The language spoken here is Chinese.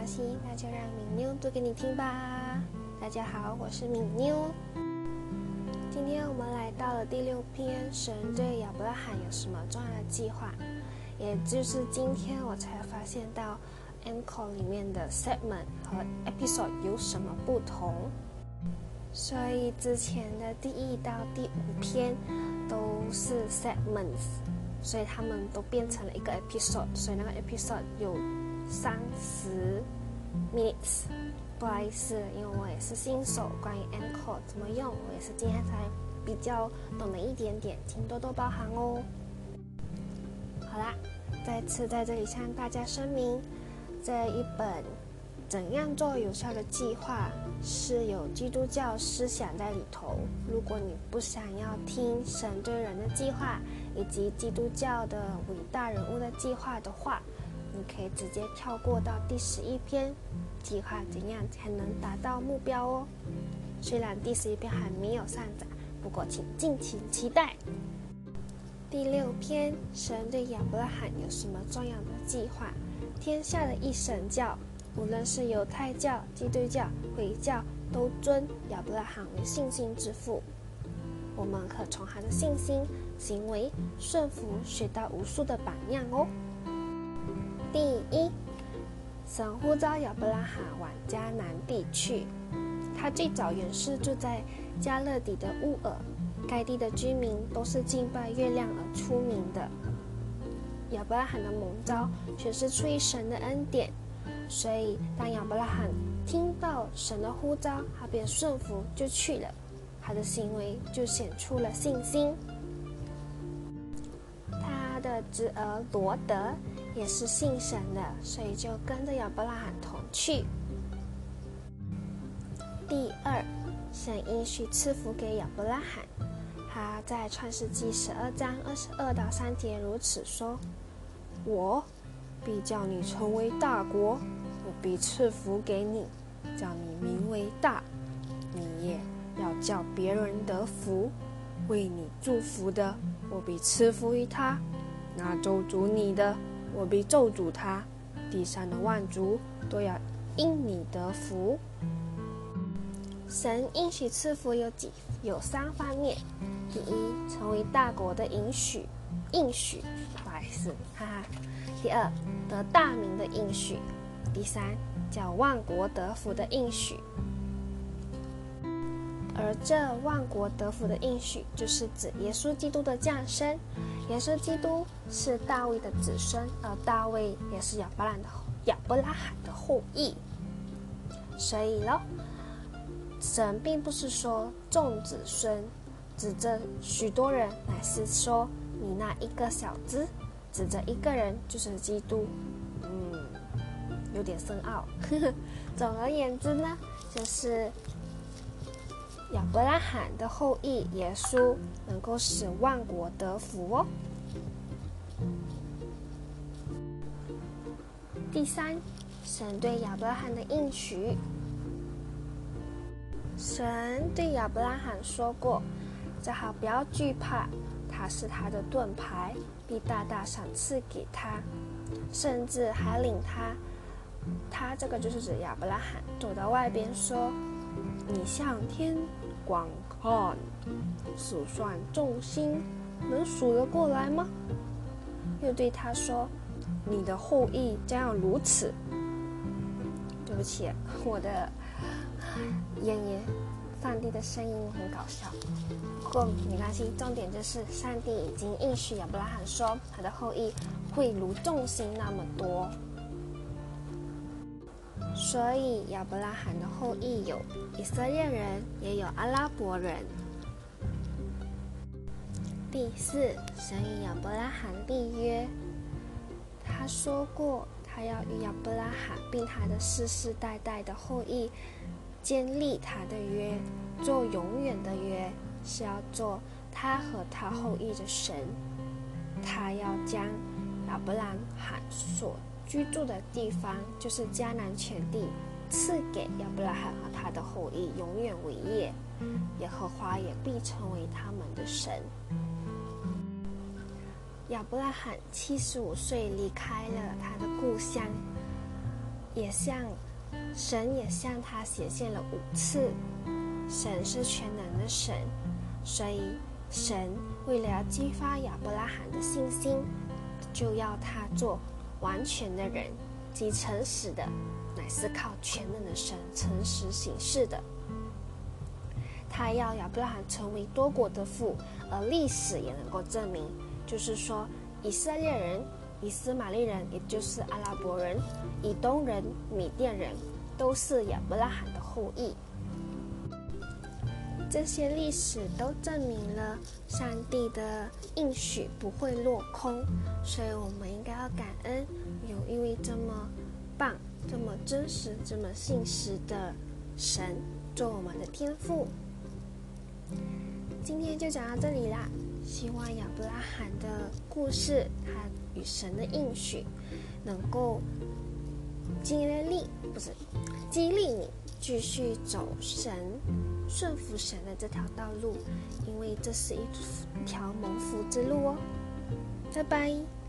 那就让敏妞读给你听吧。大家好，我是敏妞。今天我们来到了第六篇，神对亚伯拉罕有什么重要的计划？也就是今天我才发现到 Encore 里面的 segment 和 episode 有什么不同。所以之前的第一到第五篇都是 segments，所以他们都变成了一个 episode，所以那个 episode 有。三十 minutes，不好意思，因为我也是新手，关于 encore 怎么用，我也是今天才比较懂了一点点，请多多包涵哦。好啦，再次在这里向大家声明，这一本《怎样做有效的计划》是有基督教思想在里头。如果你不想要听神对人的计划，以及基督教的伟大人物的计划的话，你可以直接跳过到第十一篇，计划怎样才能达到目标哦。虽然第十一篇还没有上载，不过请敬请期待。第六篇，神对亚伯拉罕有什么重要的计划？天下的一神教，无论是犹太教、基督教、回教，都尊亚伯拉罕为信心之父。我们可从他的信心、行为、顺服学到无数的榜样哦。神呼召亚伯拉罕往迦南地去。他最早原是住在加勒底的乌尔，该地的居民都是敬拜月亮而出名的。亚伯拉罕的蒙召全是出于神的恩典，所以当亚伯拉罕听到神的呼召，他便顺服就去了。他的行为就显出了信心。他的侄儿罗德。也是信神的，所以就跟着亚伯拉罕同去。第二，神应许赐福给亚伯拉罕，他在创世纪十二章二十二到三节如此说：“我必叫你成为大国，我必赐福给你，叫你名为大，你也要叫别人得福。为你祝福的，我必赐福于他；那咒诅你的。”我必咒诅他，地上的万族都要因你得福。神应许赐福有几有三方面：第一，成为大国的应许，应许，不好意思，哈哈；第二，得大名的应许；第三，叫万国得福的应许。而这万国得福的应许，就是指耶稣基督的降生。耶稣基督是大卫的子孙，而大卫也是亚伯兰的亚伯拉罕的后裔。所以咯，神并不是说众子孙，指着许多人，乃是说你那一个小子，指着一个人就是基督。嗯，有点深奥。总而言之呢，就是亚伯拉罕的后裔耶稣。能够使万国得福哦。第三，神对亚伯拉罕的应许。神对亚伯拉罕说过：“最好不要惧怕，他是他的盾牌，必大大赏赐给他，甚至还领他。他这个就是指亚伯拉罕，走到外边说：‘你向天广看。’”数算众星，能数得过来吗？又对他说：“你的后裔将要如此。”对不起，我的咽咽，上帝的声音很搞笑。不过没关系，重点就是上帝已经应许亚伯拉罕说，他的后裔会如众星那么多。所以亚伯拉罕的后裔有以色列人，也有阿拉伯人。第四，神与亚伯拉罕立约。他说过，他要与亚伯拉罕并他的世世代代的后裔建立他的约，做永远的约，是要做他和他后裔的神。他要将亚伯拉罕所居住的地方，就是迦南全地，赐给亚伯拉罕和他的后裔，永远为业。耶和华也必成为他们的神。亚伯拉罕七十五岁离开了他的故乡，也向神也向他显现了五次。神是全能的神，所以神为了要激发亚伯拉罕的信心，就要他做完全的人，即诚实的，乃是靠全能的神诚实行事的。他要亚伯拉罕成为多国的父，而历史也能够证明，就是说以色列人、以斯玛利人，也就是阿拉伯人、以东人、米甸人，都是亚伯拉罕的后裔。这些历史都证明了上帝的应许不会落空，所以我们应该要感恩有一位这么棒、这么真实、这么信实的神做我们的天父。今天就讲到这里啦，希望亚伯拉罕的故事，他与神的应许，能够激励不是激励你继续走神。顺服神的这条道路，因为这是一条蒙福之路哦。拜拜。